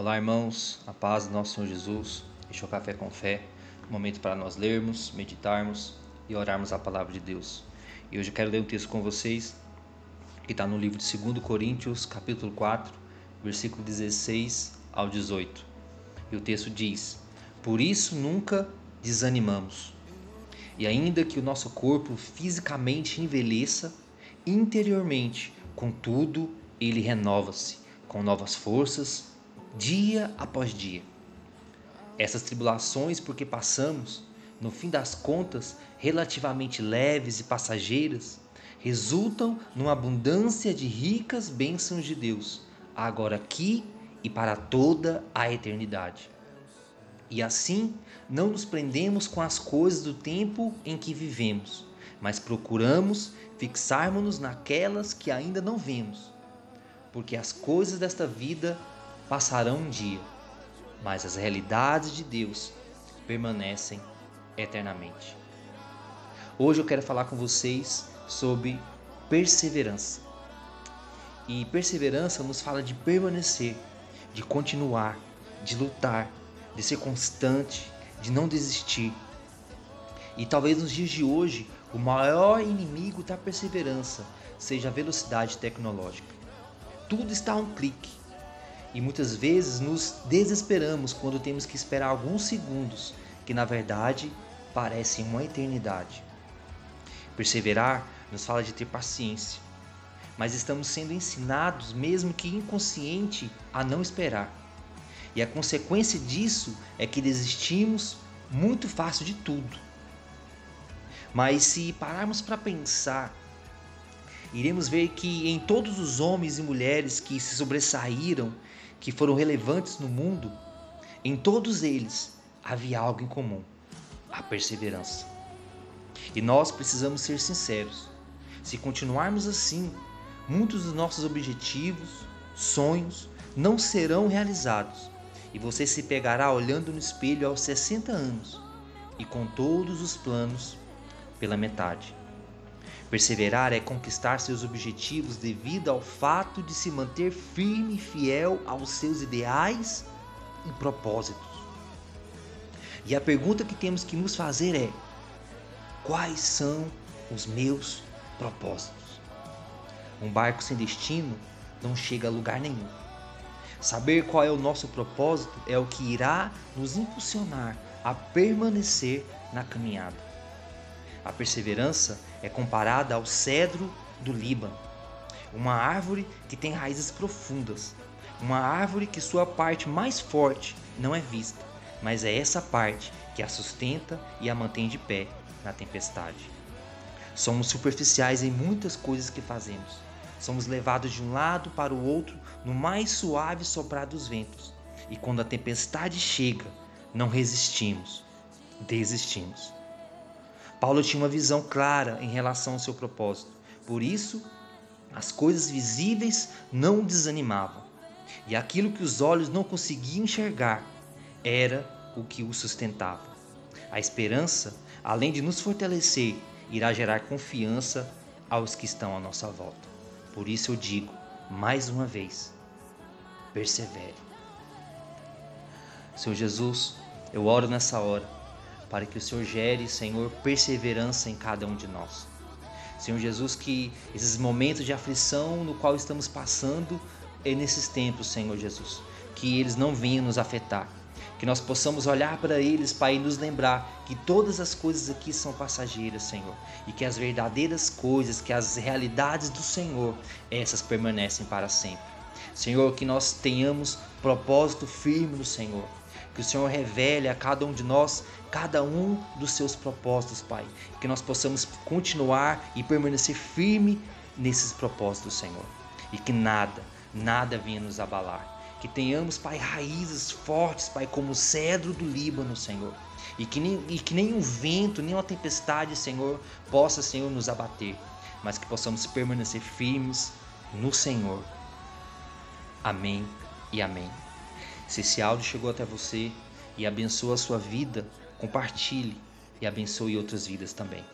Olá, irmãos, a paz do nosso Senhor Jesus. Este é o Café com Fé, um momento para nós lermos, meditarmos e orarmos a palavra de Deus. E hoje eu quero ler um texto com vocês que está no livro de 2 Coríntios, capítulo 4, versículo 16 ao 18. E o texto diz: Por isso nunca desanimamos. E ainda que o nosso corpo fisicamente envelheça, interiormente, contudo, ele renova-se com novas forças dia após dia. Essas tribulações porque passamos, no fim das contas, relativamente leves e passageiras, resultam numa abundância de ricas bênçãos de Deus, agora aqui e para toda a eternidade. E assim, não nos prendemos com as coisas do tempo em que vivemos, mas procuramos fixarmos-nos naquelas que ainda não vemos, porque as coisas desta vida passarão um dia, mas as realidades de Deus permanecem eternamente. Hoje eu quero falar com vocês sobre perseverança. E perseverança nos fala de permanecer, de continuar, de lutar, de ser constante, de não desistir. E talvez nos dias de hoje, o maior inimigo da perseverança seja a velocidade tecnológica. Tudo está a um clique. E muitas vezes nos desesperamos quando temos que esperar alguns segundos, que na verdade parecem uma eternidade. Perseverar nos fala de ter paciência, mas estamos sendo ensinados, mesmo que inconsciente, a não esperar. E a consequência disso é que desistimos muito fácil de tudo. Mas se pararmos para pensar, iremos ver que em todos os homens e mulheres que se sobressaíram que foram relevantes no mundo, em todos eles havia algo em comum: a perseverança. E nós precisamos ser sinceros. Se continuarmos assim, muitos dos nossos objetivos, sonhos, não serão realizados. E você se pegará olhando no espelho aos 60 anos e com todos os planos pela metade. Perseverar é conquistar seus objetivos devido ao fato de se manter firme e fiel aos seus ideais e propósitos. E a pergunta que temos que nos fazer é: quais são os meus propósitos? Um barco sem destino não chega a lugar nenhum. Saber qual é o nosso propósito é o que irá nos impulsionar a permanecer na caminhada. A perseverança é comparada ao cedro do Líbano, uma árvore que tem raízes profundas, uma árvore que sua parte mais forte não é vista, mas é essa parte que a sustenta e a mantém de pé na tempestade. Somos superficiais em muitas coisas que fazemos. Somos levados de um lado para o outro no mais suave soprar dos ventos. E quando a tempestade chega, não resistimos, desistimos. Paulo tinha uma visão clara em relação ao seu propósito. Por isso, as coisas visíveis não o desanimavam. E aquilo que os olhos não conseguiam enxergar era o que o sustentava. A esperança, além de nos fortalecer, irá gerar confiança aos que estão à nossa volta. Por isso eu digo, mais uma vez, persevere. Senhor Jesus, eu oro nessa hora para que o Senhor gere, Senhor, perseverança em cada um de nós. Senhor Jesus, que esses momentos de aflição no qual estamos passando é nesses tempos, Senhor Jesus, que eles não venham nos afetar, que nós possamos olhar para eles, Pai, e nos lembrar que todas as coisas aqui são passageiras, Senhor, e que as verdadeiras coisas, que as realidades do Senhor, essas permanecem para sempre. Senhor, que nós tenhamos propósito firme no Senhor, que o Senhor revele a cada um de nós cada um dos seus propósitos, Pai. Que nós possamos continuar e permanecer firme nesses propósitos, Senhor. E que nada, nada venha nos abalar. Que tenhamos, Pai, raízes fortes, Pai, como o cedro do Líbano, Senhor. E que, nem, e que nem um vento, nem uma tempestade, Senhor, possa, Senhor, nos abater. Mas que possamos permanecer firmes no Senhor. Amém e amém. Se esse áudio chegou até você e abençoa a sua vida, compartilhe e abençoe outras vidas também.